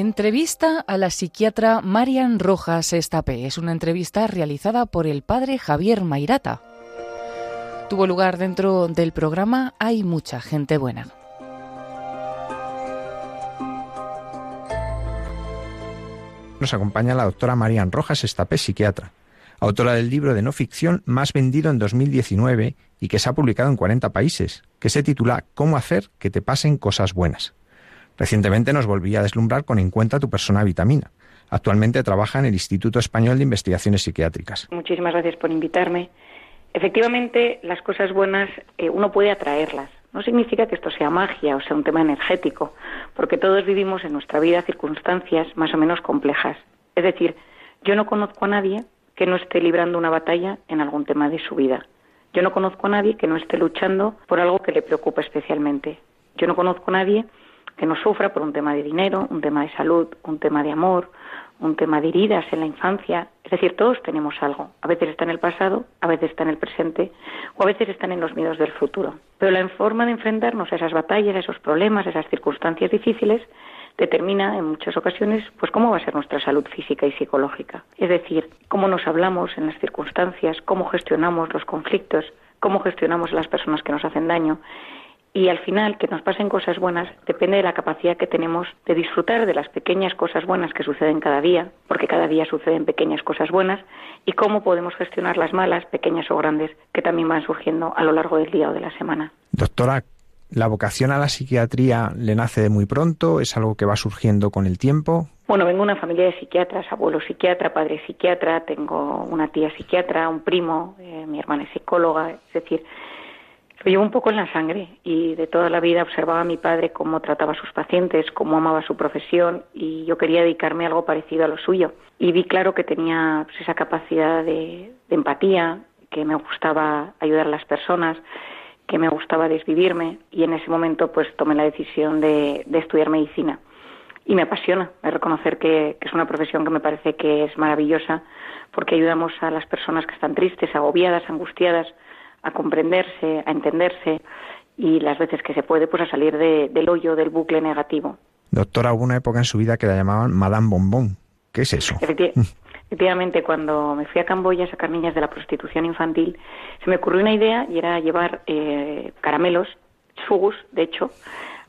Entrevista a la psiquiatra Marian Rojas Estapé. Es una entrevista realizada por el padre Javier Mairata. Tuvo lugar dentro del programa Hay mucha gente buena. Nos acompaña la doctora Marian Rojas Estapé, psiquiatra, autora del libro de no ficción más vendido en 2019 y que se ha publicado en 40 países, que se titula Cómo hacer que te pasen cosas buenas. Recientemente nos volví a deslumbrar con En cuenta tu persona vitamina. Actualmente trabaja en el Instituto Español de Investigaciones Psiquiátricas. Muchísimas gracias por invitarme. Efectivamente, las cosas buenas eh, uno puede atraerlas. No significa que esto sea magia o sea un tema energético, porque todos vivimos en nuestra vida circunstancias más o menos complejas. Es decir, yo no conozco a nadie que no esté librando una batalla en algún tema de su vida. Yo no conozco a nadie que no esté luchando por algo que le preocupa especialmente. Yo no conozco a nadie que no sufra por un tema de dinero, un tema de salud, un tema de amor, un tema de heridas en la infancia. Es decir, todos tenemos algo. A veces está en el pasado, a veces está en el presente o a veces están en los miedos del futuro. Pero la forma de enfrentarnos a esas batallas, a esos problemas, a esas circunstancias difíciles determina en muchas ocasiones pues cómo va a ser nuestra salud física y psicológica. Es decir, cómo nos hablamos en las circunstancias, cómo gestionamos los conflictos, cómo gestionamos a las personas que nos hacen daño y al final que nos pasen cosas buenas depende de la capacidad que tenemos de disfrutar de las pequeñas cosas buenas que suceden cada día, porque cada día suceden pequeñas cosas buenas, y cómo podemos gestionar las malas, pequeñas o grandes, que también van surgiendo a lo largo del día o de la semana. Doctora, ¿la vocación a la psiquiatría le nace de muy pronto? ¿Es algo que va surgiendo con el tiempo? Bueno, vengo de una familia de psiquiatras, abuelo psiquiatra, padre psiquiatra, tengo una tía psiquiatra, un primo, eh, mi hermana es psicóloga, es decir, lo llevo un poco en la sangre y de toda la vida observaba a mi padre cómo trataba a sus pacientes, cómo amaba su profesión y yo quería dedicarme a algo parecido a lo suyo. Y vi claro que tenía pues, esa capacidad de, empatía, que me gustaba ayudar a las personas, que me gustaba desvivirme y en ese momento pues tomé la decisión de, estudiar medicina. Y me apasiona, de reconocer que es una profesión que me parece que es maravillosa porque ayudamos a las personas que están tristes, agobiadas, angustiadas, a comprenderse, a entenderse y las veces que se puede, pues a salir del hoyo del bucle negativo. Doctora, hubo una época en su vida que la llamaban Madame Bonbon. ¿Qué es eso? Efectivamente, cuando me fui a Camboya a sacar niñas de la prostitución infantil, se me ocurrió una idea y era llevar eh, caramelos, sugus, de hecho,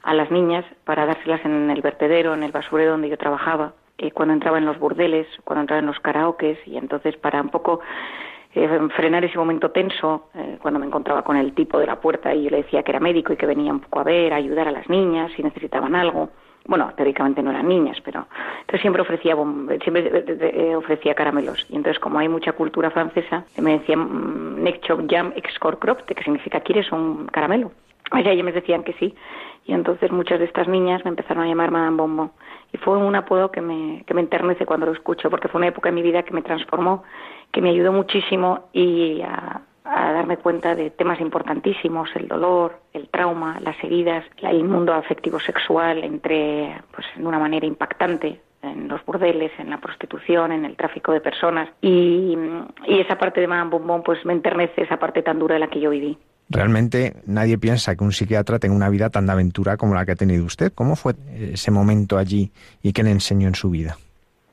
a las niñas para dárselas en el vertedero, en el basurero donde yo trabajaba, eh, cuando entraba en los burdeles, cuando entraba en los karaokes, y entonces para un poco eh, frenar ese momento tenso eh, cuando me encontraba con el tipo de la puerta y yo le decía que era médico y que venía un poco a ver, a ayudar a las niñas si necesitaban algo. Bueno, teóricamente no eran niñas, pero entonces siempre ofrecía siempre eh, ofrecía caramelos. Y entonces como hay mucha cultura francesa me decían mm, neck chop jam crop que significa quieres un caramelo. Y ellos me decían que sí. Y entonces muchas de estas niñas me empezaron a llamar Madame Bonbon. Y fue un apodo que me, que me enternece cuando lo escucho porque fue una época en mi vida que me transformó que me ayudó muchísimo y a, darme cuenta de temas importantísimos, el dolor, el trauma, las heridas, el mundo afectivo sexual entre, pues, de una manera impactante en los burdeles, en la prostitución, en el tráfico de personas y, esa parte de Madame Bombón pues me enternece esa parte tan dura de la que yo viví. Realmente nadie piensa que un psiquiatra tenga una vida tan de aventura como la que ha tenido usted. ¿Cómo fue ese momento allí y qué le enseñó en su vida?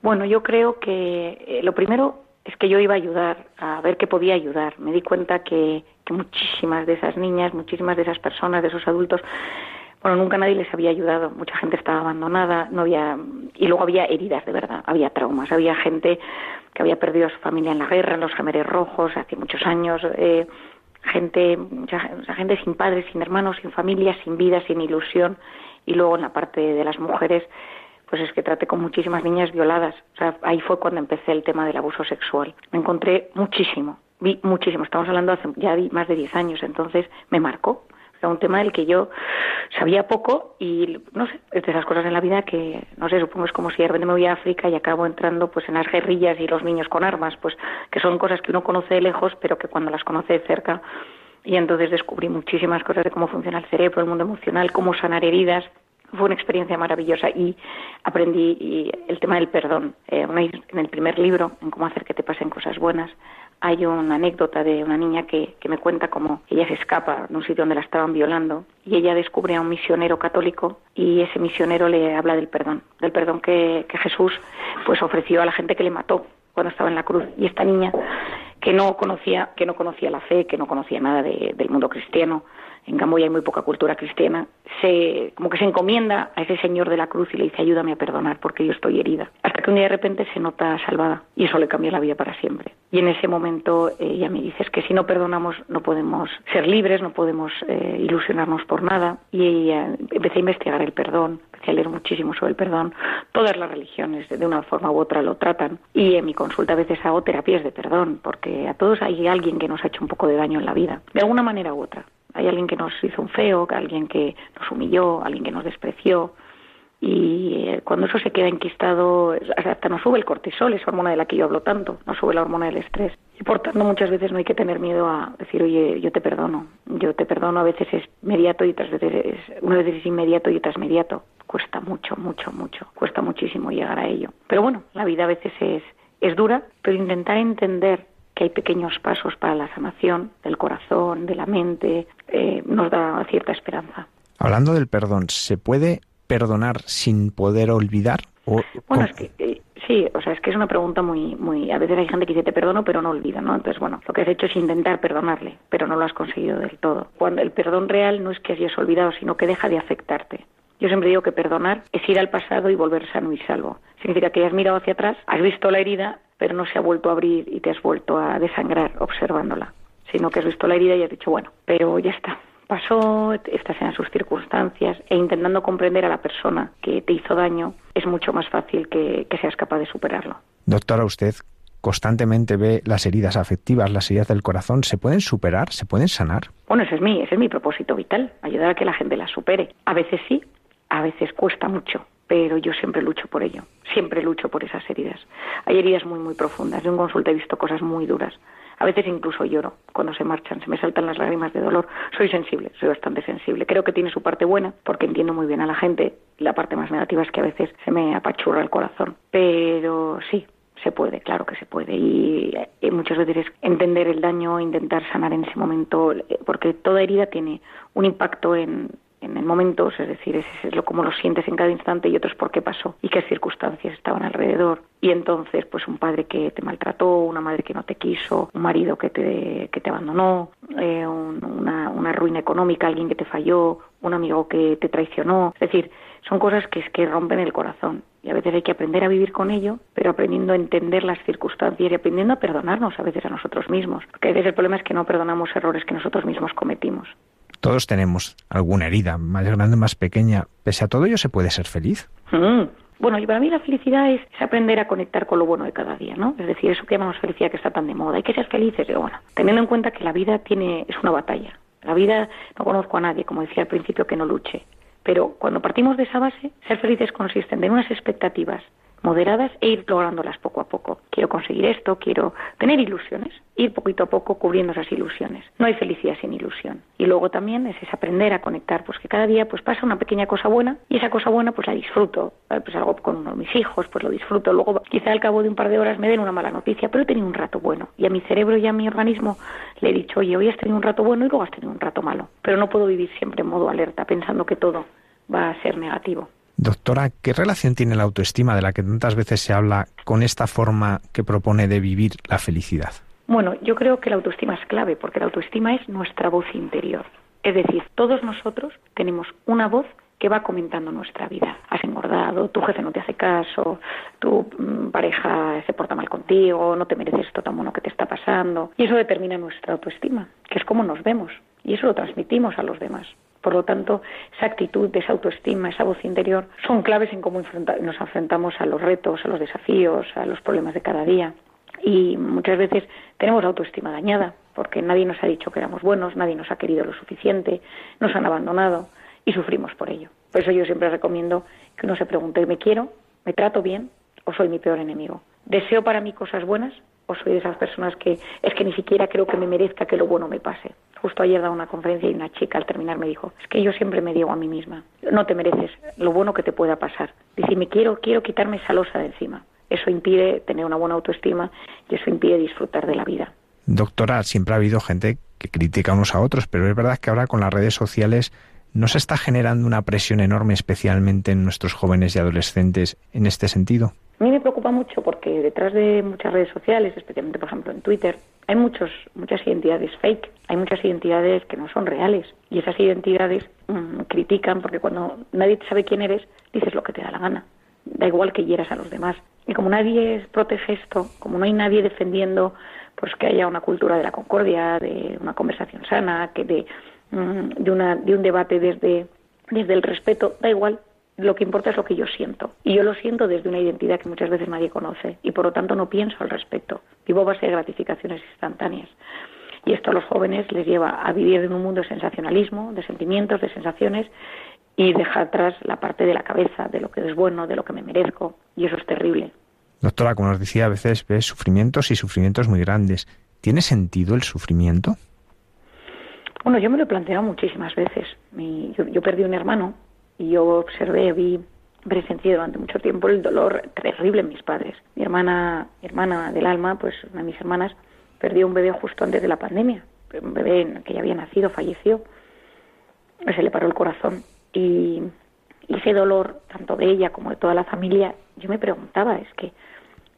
Bueno, yo creo que eh, lo primero es que yo iba a ayudar, a ver qué podía ayudar. Me di cuenta que, muchísimas de esas niñas, muchísimas de esas personas, de esos adultos, bueno, nunca nadie les había ayudado, mucha gente estaba abandonada, no había, y luego había heridas de verdad, había traumas, había gente que había perdido a su familia en la guerra, en los gemeres rojos, hace muchos años, eh, gente, mucha, gente sin padres, sin hermanos, sin familia, sin vida, sin ilusión, y luego en la parte de las mujeres, pues es que traté con muchísimas niñas violadas. O sea, ahí fue cuando empecé el tema del abuso sexual. Me encontré muchísimo, vi muchísimo. Estamos hablando hace ya más de 10 años, entonces me marcó. Era un tema del que yo sabía poco y, no sé, es de esas cosas en la vida que, no sé, supongo es como si de me voy a África y acabo entrando pues en las guerrillas y los niños con armas, pues que son cosas que uno conoce de lejos, pero que cuando las conoce de cerca y entonces descubrí muchísimas cosas de cómo funciona el cerebro, el mundo emocional, cómo sanar heridas, fue una experiencia maravillosa y aprendí el tema del perdón. Eh, en el primer libro, en cómo hacer que te pasen cosas buenas, hay una anécdota de una niña que, que me cuenta cómo ella se escapa de un sitio donde la estaban violando y ella descubre a un misionero católico y ese misionero le habla del perdón, del perdón que, que Jesús pues ofreció a la gente que le mató cuando estaba en la cruz. Y esta niña que no conocía, que no conocía la fe, que no conocía nada del mundo cristiano, en Camboya hay muy poca cultura cristiana, se, como que se encomienda a ese señor de la cruz y le dice ayúdame a perdonar porque yo estoy herida. Hasta que un día de repente se nota salvada y eso le cambia la vida para siempre. Y en ese momento ella me dice es que si no perdonamos no podemos ser libres, no podemos eh, ilusionarnos por nada. Y ella, empecé a investigar el perdón, empecé a leer muchísimo sobre el perdón. Todas las religiones de una forma u otra lo tratan y en mi consulta a veces hago terapias de perdón porque a todos hay alguien que nos ha hecho un poco de daño en la vida, de alguna manera u otra. Hay alguien que nos hizo un feo, alguien que nos humilló, alguien que nos despreció. Y eh, cuando eso se queda enquistado, hasta nos sube el cortisol, esa hormona de la que yo hablo tanto, nos sube la hormona del estrés. Y por tanto, muchas veces no hay que tener miedo a decir, oye, yo te perdono. Yo te perdono, a veces es inmediato y otras veces es, una vez es inmediato y otras inmediato. Cuesta mucho, mucho, mucho. Cuesta muchísimo llegar a ello. Pero bueno, la vida a veces es, es dura, pero intentar entender que hay pequeños pasos para la sanación del corazón, de la mente, eh, nos da cierta esperanza. Hablando del perdón, ¿se puede perdonar sin poder olvidar? bueno, es que eh, sí, o sea, es que es una pregunta muy, muy. A veces hay gente que dice te perdono, pero no olvida, ¿no? Entonces, bueno, lo que has hecho es intentar perdonarle, pero no lo has conseguido del todo. Cuando el perdón real no es que hayas olvidado, sino que deja de afectarte. Yo siempre digo que perdonar es ir al pasado y volver sano y salvo. Significa que has mirado hacia atrás, has visto la herida pero no se ha vuelto a abrir y te has vuelto a desangrar observándola, sino que has visto la herida y has dicho, bueno, pero ya está, pasó, estás en sus circunstancias e intentando comprender a la persona que te hizo daño, es mucho más fácil que, que seas capaz de superarlo. Doctora, usted constantemente ve las heridas afectivas, las heridas del corazón, ¿se pueden superar? ¿Se pueden sanar? Bueno, ese es mi, ese es mi propósito vital, ayudar a que la gente las supere. A veces sí, a veces cuesta mucho, pero yo siempre lucho por ello, siempre lucho por esas heridas. Hay heridas muy, muy profundas. De un consulta he visto cosas muy duras. A veces incluso lloro cuando se marchan, se me saltan las lágrimas de dolor. Soy sensible, soy bastante sensible. Creo que tiene su parte buena porque entiendo muy bien a la gente. La parte más negativa es que a veces se me apachurra el corazón. Pero sí, se puede, claro que se puede. Y, y, muchas veces es entender el daño, intentar sanar en ese momento, porque toda herida tiene un impacto en, en el momento, es decir, es, es lo como lo sientes en cada instante y otros por qué pasó y qué circunstancias estaban alrededor. Y entonces, pues un padre que te maltrató, una madre que no te quiso, un marido que te, que te abandonó, eh, una, una ruina económica, alguien que te falló, un amigo que te traicionó. Es decir, son cosas que, que rompen el corazón y a veces hay que aprender a vivir con ello, pero aprendiendo a entender las circunstancias y aprendiendo a perdonarnos a veces a nosotros mismos. Porque a veces el problema es que no perdonamos errores que nosotros mismos cometimos. Todos tenemos alguna herida, más grande, más pequeña. Pese a todo ello, ¿se puede ser feliz? Mm. Bueno, y para mí la felicidad es, aprender a conectar con lo bueno de cada día, ¿no? Es decir, eso que llamamos felicidad que está tan de moda. Hay que ser felices, pero bueno, teniendo en cuenta que la vida tiene es una batalla. La vida, no conozco a nadie, como decía al principio, que no luche. Pero cuando partimos de esa base, ser felices consiste en unas expectativas moderadas e ir lográndolas poco a poco. Quiero conseguir esto, quiero tener ilusiones, ir poquito a poco cubriendo esas ilusiones. No hay felicidad sin ilusión. Y luego también es, aprender a conectar, pues que cada día pues pasa una pequeña cosa buena y esa cosa buena pues la disfruto. Pues algo con uno de mis hijos, pues lo disfruto. Luego quizá al cabo de un par de horas me den una mala noticia, pero he tenido un rato bueno. Y a mi cerebro y a mi organismo le he dicho, oye, hoy has tenido un rato bueno y luego has tenido un rato malo. Pero no puedo vivir siempre en modo alerta pensando que todo va a ser negativo. Doctora, ¿qué relación tiene la autoestima de la que tantas veces se habla con esta forma que propone de vivir la felicidad? Bueno, yo creo que la autoestima es clave, porque la autoestima es nuestra voz interior. Es decir, todos nosotros tenemos una voz que va comentando nuestra vida. Has engordado, tu jefe no te hace caso, tu mm, pareja se porta mal contigo, no te mereces esto tan bueno que te está pasando. Y eso determina nuestra autoestima, que es como nos vemos. Y eso lo transmitimos a los demás. Por lo tanto, esa actitud, esa autoestima, esa voz interior son claves en cómo nos enfrentamos a los retos, a los desafíos, a los problemas de cada día. Y muchas veces tenemos autoestima dañada porque nadie nos ha dicho que éramos buenos, nadie nos ha querido lo suficiente, nos han abandonado y sufrimos por ello. Por eso yo siempre recomiendo que uno se pregunte, ¿me quiero? ¿Me trato bien? ¿O soy mi peor enemigo? ¿Deseo para mí cosas buenas? ¿O soy de esas personas que es que ni siquiera creo que me merezca que lo bueno me pase? Justo ayer daba una conferencia y una chica al terminar me dijo, es que yo siempre me digo a mí misma, no te mereces lo bueno que te pueda pasar. Dice, me quiero, quiero quitarme esa losa de encima. Eso impide tener una buena autoestima y eso impide disfrutar de la vida. Doctora, siempre ha habido gente que critica unos a otros, pero es verdad que ahora con las redes sociales no se está generando una presión enorme, especialmente en nuestros jóvenes y adolescentes, en este sentido. A mí me preocupa mucho porque detrás de muchas redes sociales, especialmente por ejemplo en Twitter, hay muchos, muchas identidades fake, hay muchas identidades que no son reales y esas identidades mm, critican porque cuando nadie sabe quién eres, dices lo que te da la gana. Da igual que hieras a los demás. Y como nadie protege esto, como no hay nadie defendiendo pues que haya una cultura de la concordia, de una conversación sana, que de, mm, de, una, de un debate desde, desde el respeto, da igual, lo que importa es lo que yo siento. Y yo lo siento desde una identidad que muchas veces nadie conoce y por lo tanto no pienso al respecto. Vivo base de gratificaciones instantáneas. Y esto a los jóvenes les lleva a vivir en un mundo de sensacionalismo, de sentimientos, de sensaciones y dejar atrás la parte de la cabeza, de lo que es bueno, de lo que me merezco. Y eso es terrible. Doctora, como nos decía, a veces ves sufrimientos y sufrimientos muy grandes. ¿Tiene sentido el sufrimiento? Bueno, yo me lo he planteado muchísimas veces. yo, perdí un hermano y yo observé, vi, presencié durante mucho tiempo el dolor terrible en mis padres. Mi hermana, hermana del alma, pues una de mis hermanas, perdió un bebé justo antes de la pandemia. Un bebé que ya había nacido, falleció. Se le paró el corazón. Y, y ese dolor, tanto de ella como de toda la familia, yo me preguntaba, es que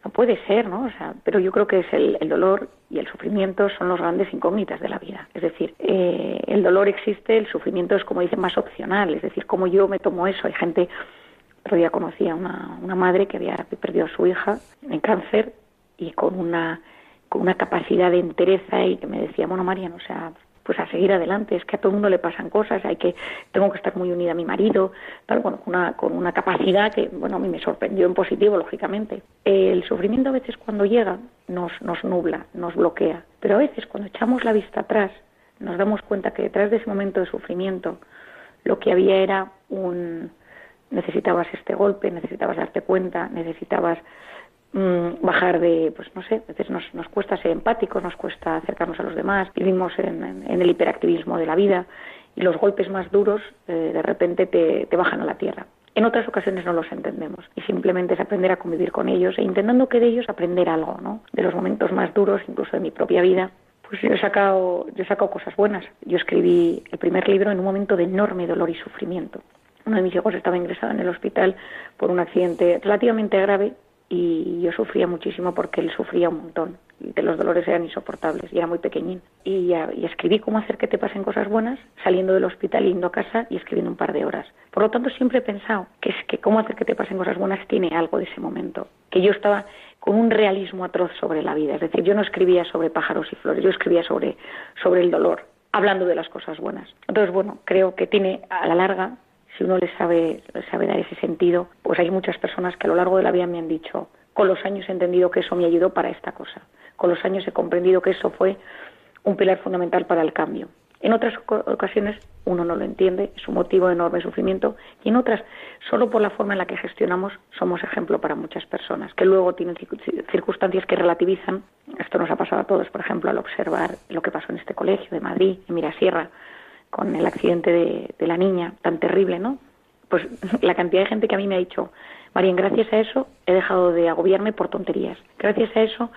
no puede ser, ¿no? O sea, pero yo creo que es el, dolor y el sufrimiento son los grandes incógnitas de la vida. Es decir, eh, el dolor existe, el sufrimiento es, como dicen, más opcional. Es decir, como yo me tomo eso. Hay gente, otro día conocía una, una madre que había perdido a su hija en cáncer y con una, con una capacidad de entereza y que me decía, bueno, Mariano, o sea, pues a seguir adelante. Es que a todo el mundo le pasan cosas, hay que, tengo que estar muy unida a mi marido, tal, bueno, con una, con una capacidad que, bueno, a mí me sorprendió en positivo, lógicamente. El sufrimiento a veces cuando llega nos, nos nubla, nos bloquea, pero a veces cuando echamos la vista atrás nos damos cuenta que detrás de ese momento de sufrimiento lo que había era un necesitabas este golpe, necesitabas darte cuenta, necesitabas bajar de, pues no sé, a veces nos, nos cuesta ser empáticos, nos cuesta acercarnos a los demás, vivimos en, el hiperactivismo de la vida y los golpes más duros eh, de repente te, te bajan a la tierra. En otras ocasiones no los entendemos y simplemente es aprender a convivir con ellos e intentando que de ellos aprender algo, ¿no? De los momentos más duros, incluso de mi propia vida, pues yo he sacado, yo he sacado cosas buenas. Yo escribí el primer libro en un momento de enorme dolor y sufrimiento. Uno de mis hijos estaba ingresado en el hospital por un accidente relativamente grave y yo sufría muchísimo porque él sufría un montón que los dolores eran insoportables y era muy pequeñín. Y, y, escribí cómo hacer que te pasen cosas buenas saliendo del hospital yendo a casa y escribiendo un par de horas. Por lo tanto siempre he pensado que es que cómo hacer que te pasen cosas buenas tiene algo de ese momento que yo estaba con un realismo atroz sobre la vida. Es decir yo no escribía sobre pájaros y flores yo escribía sobre sobre el dolor hablando de las cosas buenas. Entonces bueno creo que tiene a la larga si uno le sabe, sabe dar ese sentido, pues hay muchas personas que a lo largo de la vida me han dicho, con los años he entendido que eso me ayudó para esta cosa, con los años he comprendido que eso fue un pilar fundamental para el cambio. En otras ocasiones uno no lo entiende, es un motivo de enorme sufrimiento y en otras, solo por la forma en la que gestionamos, somos ejemplo para muchas personas, que luego tienen circunstancias que relativizan. Esto nos ha pasado a todos, por ejemplo, al observar lo que pasó en este colegio de Madrid, en Mirasierra, con el accidente de, la niña, tan terrible, ¿no? Pues la cantidad de gente que a mí me ha dicho, Marín, gracias a eso he dejado de agobiarme por tonterías. Gracias a eso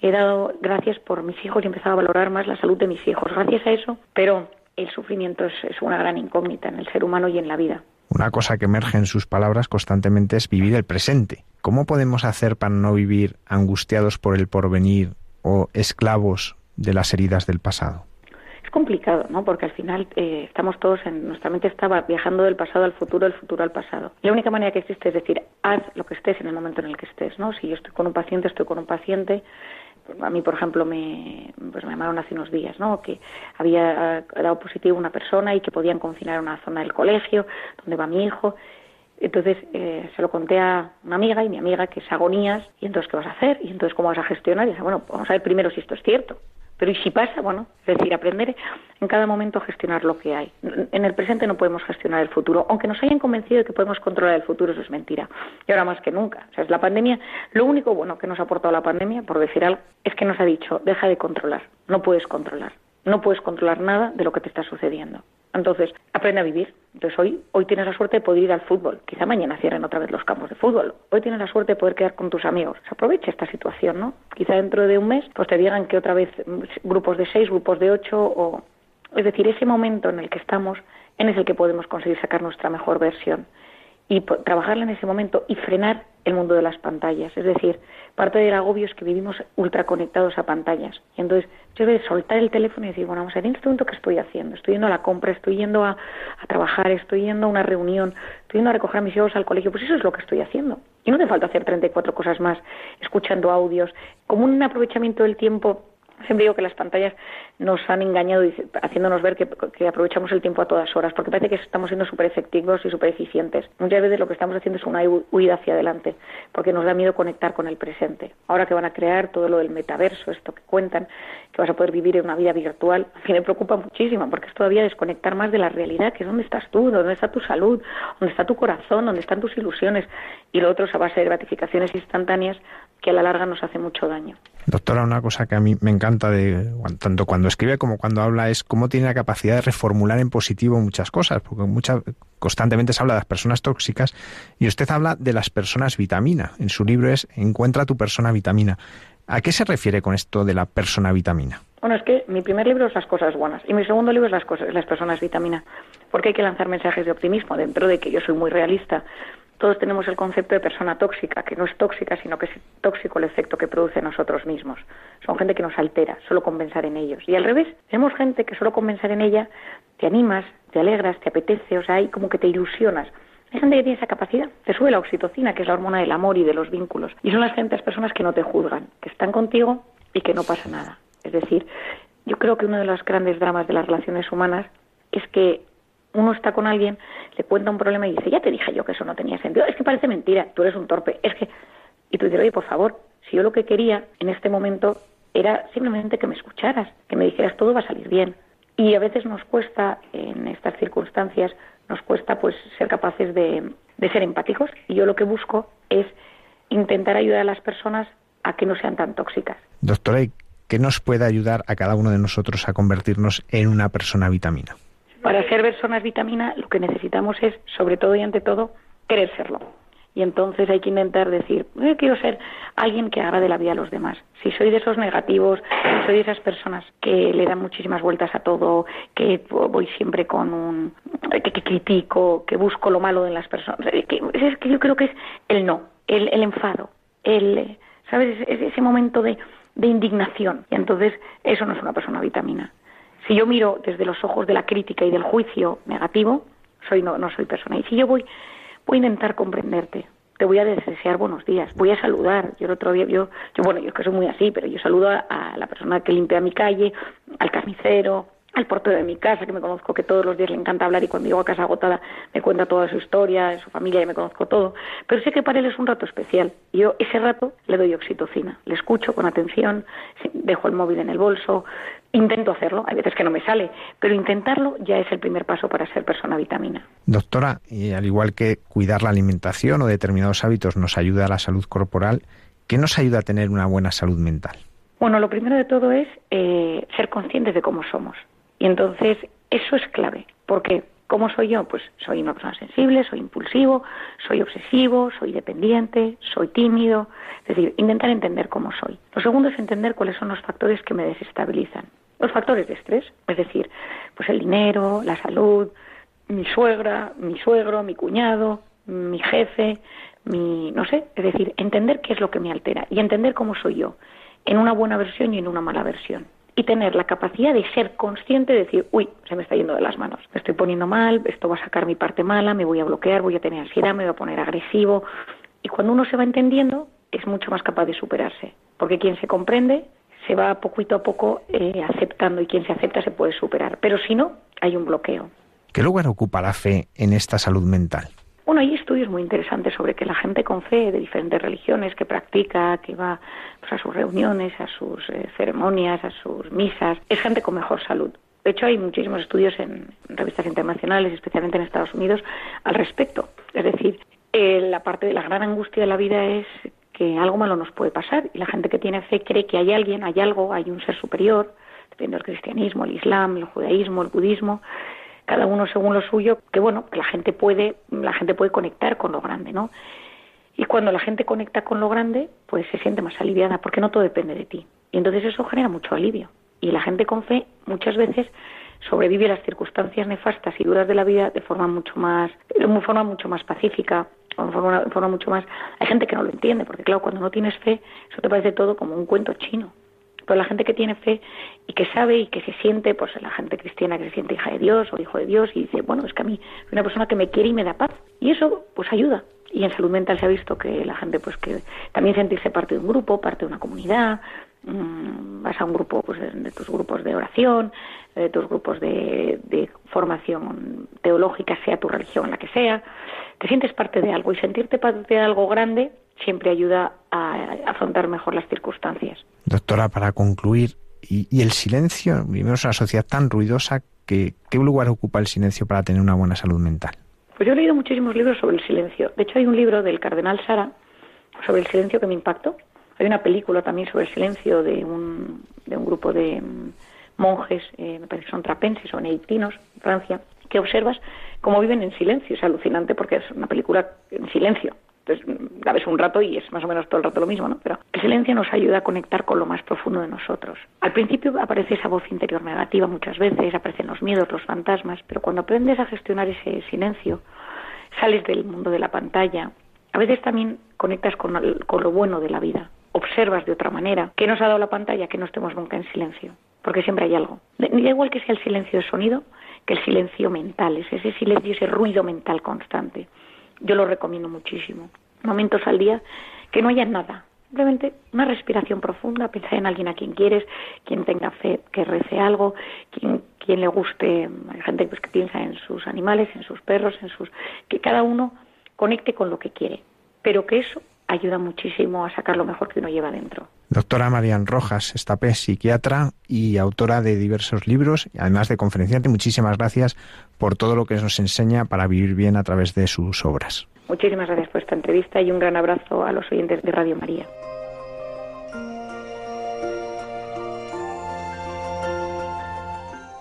he dado gracias por mis hijos y he empezado a valorar más la salud de mis hijos. Gracias a eso, pero el sufrimiento es, es una gran incógnita en el ser humano y en la vida. Una cosa que emerge en sus palabras constantemente es vivir el presente. ¿Cómo podemos hacer para no vivir angustiados por el porvenir o esclavos de las heridas del pasado? Complicado, ¿no? Porque al final eh, estamos todos en nuestra mente estaba viajando del pasado al futuro, del futuro al pasado. La única manera que existe es decir, haz lo que estés en el momento en el que estés, ¿no? Si yo estoy con un paciente, estoy con un paciente. A mí, por ejemplo, me, pues me llamaron hace unos días, ¿no? Que había dado positivo una persona y que podían confinar una zona del colegio donde va mi hijo. Entonces eh, se lo conté a una amiga y mi amiga que es agonías y entonces qué vas a hacer y entonces cómo vas a gestionar y dice bueno vamos a ver primero si esto es cierto pero ¿y si pasa? Bueno, es decir, aprender en cada momento a gestionar lo que hay. En el presente no podemos gestionar el futuro, aunque nos hayan convencido de que podemos controlar el futuro, eso es mentira. Y ahora más que nunca. O sea, es la pandemia, lo único bueno que nos ha aportado la pandemia, por decir algo, es que nos ha dicho, deja de controlar, no puedes controlar. No puedes controlar nada de lo que te está sucediendo. Entonces, aprende a vivir, Entonces hoy, hoy tienes la suerte de poder ir al fútbol. Quizá mañana cierren otra vez los campos de fútbol. Hoy tienes la suerte de poder quedar con tus amigos. Se aprovecha esta situación, ¿no? Quizá dentro de un mes pues te digan que otra vez mm, grupos de seis, grupos de ocho o... Es decir, ese momento en el que estamos en es el que podemos conseguir sacar nuestra mejor versión y trabajarla en ese momento y frenar el mundo de las pantallas. Es decir, parte del agobio es que vivimos ultra conectados a pantallas. Y entonces, yo debo soltar el teléfono y decir, bueno, vamos a ver, en este momento, ¿qué estoy haciendo? Estoy yendo a la compra, estoy yendo a, a, trabajar, estoy yendo a una reunión, estoy yendo a recoger a mis hijos al colegio. Pues eso es lo que estoy haciendo. Y no te falta hacer 34 cosas más, escuchando audios, como un aprovechamiento del tiempo Siempre digo que las pantallas nos han engañado haciéndonos ver que, aprovechamos el tiempo a todas horas, porque parece que estamos siendo súper efectivos y súper eficientes. Muchas veces lo que estamos haciendo es una huida hacia adelante, porque nos da miedo conectar con el presente. Ahora que van a crear todo lo del metaverso, esto que cuentan, que vas a poder vivir en una vida virtual, a mí me preocupa muchísimo, porque es todavía desconectar más de la realidad, que es dónde estás tú, dónde está tu salud, dónde está tu corazón, dónde están tus ilusiones, y lo otro es a base de gratificaciones instantáneas que a la larga nos hace mucho daño. Doctora, una cosa que a mí me encanta de tanto cuando escribe como cuando habla es cómo tiene la capacidad de reformular en positivo muchas cosas, porque mucha, constantemente se habla de las personas tóxicas y usted habla de las personas vitamina. En su libro es Encuentra tu persona vitamina. ¿A qué se refiere con esto de la persona vitamina? Bueno, es que mi primer libro es Las cosas buenas y mi segundo libro es Las, cosas, las personas vitamina, porque hay que lanzar mensajes de optimismo dentro de que yo soy muy realista todos tenemos el concepto de persona tóxica, que no es tóxica, sino que es tóxico el efecto que produce en nosotros mismos. Son gente que nos altera, solo con pensar en ellos. Y al revés, tenemos gente que solo con pensar en ella te animas, te alegras, te apetece, o sea, hay como que te ilusionas. Hay gente que tiene esa capacidad, te sube la oxitocina, que es la hormona del amor y de los vínculos. Y son las gentes, personas que no te juzgan, que están contigo y que no pasa nada. Es decir, yo creo que uno de los grandes dramas de las relaciones humanas es que uno está con alguien, le cuenta un problema y dice, ya te dije yo que eso no tenía sentido, es que parece mentira, tú eres un torpe, es que... Y tú dices, oye, por favor, si yo lo que quería en este momento era simplemente que me escucharas, que me dijeras todo va a salir bien. Y a veces nos cuesta, en estas circunstancias, nos cuesta pues ser capaces de, de ser empáticos. Y yo lo que busco es intentar ayudar a las personas a que no sean tan tóxicas. Doctora, ¿qué nos puede ayudar a cada uno de nosotros a convertirnos en una persona vitamina? Para ser personas vitamina lo que necesitamos es, sobre todo y ante todo, querer serlo. Y entonces hay que intentar decir, yo quiero ser alguien que haga de la vida a los demás. Si soy de esos negativos, si soy de esas personas que le dan muchísimas vueltas a todo, que voy siempre con un... que, critico, que busco lo malo en las personas, es que, es que yo creo que es el no, el, el enfado, el, ¿sabes? Ese momento de, de indignación. Y entonces eso no es una persona vitamina. Si yo miro desde los ojos de la crítica y del juicio negativo, soy no, no soy persona. Y si yo voy, voy a intentar comprenderte, te voy a desear buenos días, voy a saludar. Yo el otro día, yo, yo bueno, yo es que soy muy así, pero yo saludo a la persona que limpia mi calle, al carnicero, al portero de mi casa, que me conozco, que todos los días le encanta hablar y cuando llego a casa agotada me cuenta toda su historia, su familia, y me conozco todo. Pero sé que para él es un rato especial. Y yo ese rato le doy oxitocina. Le escucho con atención, dejo el móvil en el bolso, intento hacerlo. Hay veces que no me sale, pero intentarlo ya es el primer paso para ser persona vitamina. Doctora, y al igual que cuidar la alimentación o determinados hábitos nos ayuda a la salud corporal, ¿qué nos ayuda a tener una buena salud mental? Bueno, lo primero de todo es eh, ser conscientes de cómo somos. Y entonces eso es clave, porque ¿cómo soy yo? Pues soy una persona sensible, soy impulsivo, soy obsesivo, soy dependiente, soy tímido, es decir, intentar entender cómo soy. Lo segundo es entender cuáles son los factores que me desestabilizan. Los factores de estrés, es decir, pues el dinero, la salud, mi suegra, mi suegro, mi cuñado, mi jefe, mi no sé, es decir, entender qué es lo que me altera y entender cómo soy yo, en una buena versión y en una mala versión y tener la capacidad de ser consciente de decir, uy, se me está yendo de las manos, me estoy poniendo mal, esto va a sacar mi parte mala, me voy a bloquear, voy a tener ansiedad, me voy a poner agresivo. Y cuando uno se va entendiendo, es mucho más capaz de superarse, porque quien se comprende se va poquito a poco eh, aceptando y quien se acepta se puede superar, pero si no, hay un bloqueo. ¿Qué lugar ocupa la fe en esta salud mental? Bueno, hay estudios muy interesantes sobre que la gente con fe de diferentes religiones que practica, que va pues, a sus reuniones, a sus eh, ceremonias, a sus misas, es gente con mejor salud. De hecho, hay muchísimos estudios en, revistas internacionales, especialmente en Estados Unidos, al respecto. Es decir, eh, la parte de la gran angustia de la vida es que algo malo nos puede pasar y la gente que tiene fe cree que hay alguien, hay algo, hay un ser superior, depende del cristianismo, el islam, el judaísmo, el budismo, cada uno según lo suyo, que bueno, que la gente puede, la gente puede conectar con lo grande, ¿no? Y cuando la gente conecta con lo grande, pues se siente más aliviada, porque no todo depende de ti. Y entonces eso genera mucho alivio. Y la gente con fe muchas veces sobrevive las circunstancias nefastas y duras de la vida de forma mucho más, de forma mucho más pacífica, de forma, de forma mucho más. Hay gente que no lo entiende, porque claro, cuando no tienes fe, eso te parece todo como un cuento chino. Pero la gente que tiene fe y que sabe y que se siente, pues la gente cristiana que se siente hija de Dios o hijo de Dios y dice, bueno, es que a mí soy una persona que me quiere y me da paz. Y eso, pues ayuda y en salud mental se ha visto que la gente pues que también sentirse parte de un grupo, parte de una comunidad, mmm, vas a un grupo pues de, tus grupos de oración, de tus grupos de, de, formación teológica, sea tu religión la que sea, te sientes parte de algo y sentirte parte de algo grande siempre ayuda a, afrontar mejor las circunstancias. Doctora, para concluir, y, y el silencio, vivimos en una sociedad tan ruidosa que ¿qué lugar ocupa el silencio para tener una buena salud mental? Pues yo he leído muchísimos libros sobre el silencio. De hecho, hay un libro del cardenal Sara sobre el silencio que me impactó. Hay una película también sobre el silencio de un, de un grupo de monjes, eh, me parece que son trapenses o neitinos, en Francia, que observas cómo viven en silencio. Es alucinante porque es una película en silencio. Entonces la ves un rato y es más o menos todo el rato lo mismo, ¿no? Pero el silencio nos ayuda a conectar con lo más profundo de nosotros. Al principio aparece esa voz interior negativa muchas veces, aparecen los miedos, los fantasmas, pero cuando aprendes a gestionar ese silencio, sales del mundo de la pantalla. A veces también conectas con, con lo bueno de la vida, observas de otra manera. ¿Qué nos ha dado la pantalla? Que no estemos nunca en silencio, porque siempre hay algo. Da igual que sea el silencio de sonido, que el silencio mental, es ese silencio, ese ruido mental constante. Yo lo recomiendo muchísimo. Momentos al día que no haya nada. Simplemente una respiración profunda, pensar en alguien a quien quieres, quien tenga fe, que rece algo, quien, quien le guste. Hay gente pues, que piensa en sus animales, en sus perros, en sus. que cada uno conecte con lo que quiere. Pero que eso ayuda muchísimo a sacar lo mejor que uno lleva dentro. Doctora Marian Rojas, estapé psiquiatra y autora de diversos libros, además de conferenciante, muchísimas gracias por todo lo que nos enseña para vivir bien a través de sus obras. Muchísimas gracias por esta entrevista y un gran abrazo a los oyentes de Radio María.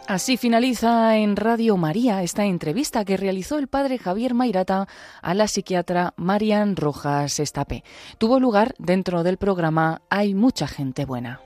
Así finaliza en Radio María esta entrevista que realizó el padre Javier Mairata a la psiquiatra Marian Rojas Estape. Tuvo lugar dentro del programa Hay mucha gente buena.